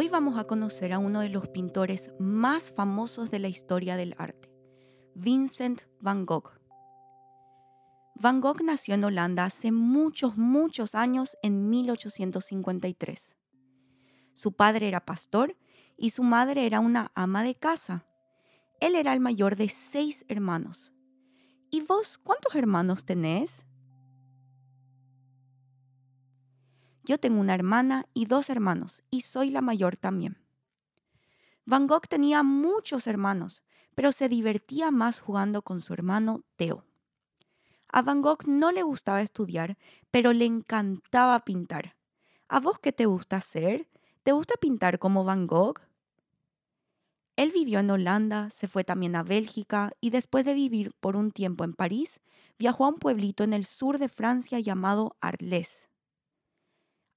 Hoy vamos a conocer a uno de los pintores más famosos de la historia del arte, Vincent van Gogh. Van Gogh nació en Holanda hace muchos, muchos años en 1853. Su padre era pastor y su madre era una ama de casa. Él era el mayor de seis hermanos. ¿Y vos cuántos hermanos tenés? Yo tengo una hermana y dos hermanos, y soy la mayor también. Van Gogh tenía muchos hermanos, pero se divertía más jugando con su hermano Theo. A Van Gogh no le gustaba estudiar, pero le encantaba pintar. ¿A vos qué te gusta hacer? ¿Te gusta pintar como Van Gogh? Él vivió en Holanda, se fue también a Bélgica y después de vivir por un tiempo en París, viajó a un pueblito en el sur de Francia llamado Arles.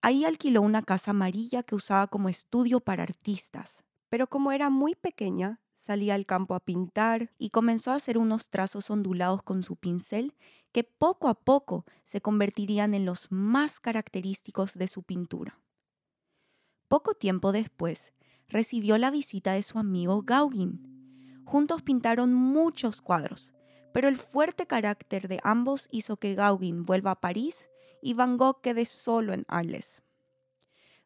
Ahí alquiló una casa amarilla que usaba como estudio para artistas, pero como era muy pequeña, salía al campo a pintar y comenzó a hacer unos trazos ondulados con su pincel que poco a poco se convertirían en los más característicos de su pintura. Poco tiempo después, recibió la visita de su amigo Gauguin. Juntos pintaron muchos cuadros, pero el fuerte carácter de ambos hizo que Gauguin vuelva a París y Van Gogh quede solo en Arles.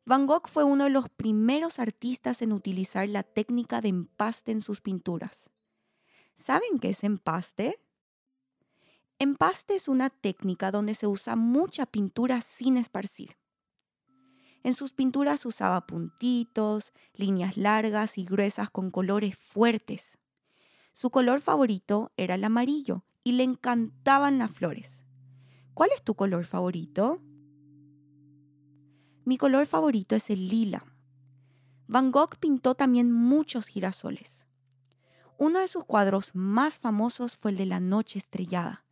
Van Gogh fue uno de los primeros artistas en utilizar la técnica de empaste en sus pinturas. ¿Saben qué es empaste? Empaste es una técnica donde se usa mucha pintura sin esparcir. En sus pinturas usaba puntitos, líneas largas y gruesas con colores fuertes. Su color favorito era el amarillo y le encantaban las flores. ¿Cuál es tu color favorito? Mi color favorito es el lila. Van Gogh pintó también muchos girasoles. Uno de sus cuadros más famosos fue el de La Noche Estrellada,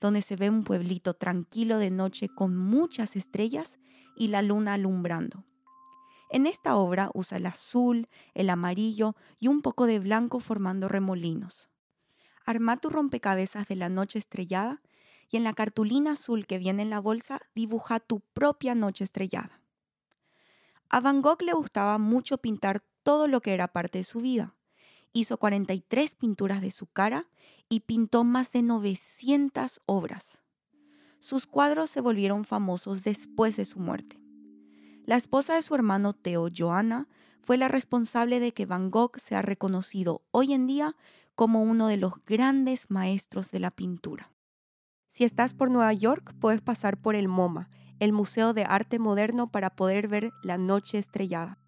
donde se ve un pueblito tranquilo de noche con muchas estrellas y la luna alumbrando. En esta obra usa el azul, el amarillo y un poco de blanco formando remolinos. Arma tu rompecabezas de la noche estrellada y en la cartulina azul que viene en la bolsa dibuja tu propia noche estrellada. A Van Gogh le gustaba mucho pintar todo lo que era parte de su vida. Hizo 43 pinturas de su cara y pintó más de 900 obras. Sus cuadros se volvieron famosos después de su muerte. La esposa de su hermano Theo, Johanna, fue la responsable de que Van Gogh sea reconocido hoy en día como uno de los grandes maestros de la pintura. Si estás por Nueva York, puedes pasar por el MoMA, el Museo de Arte Moderno, para poder ver la noche estrellada.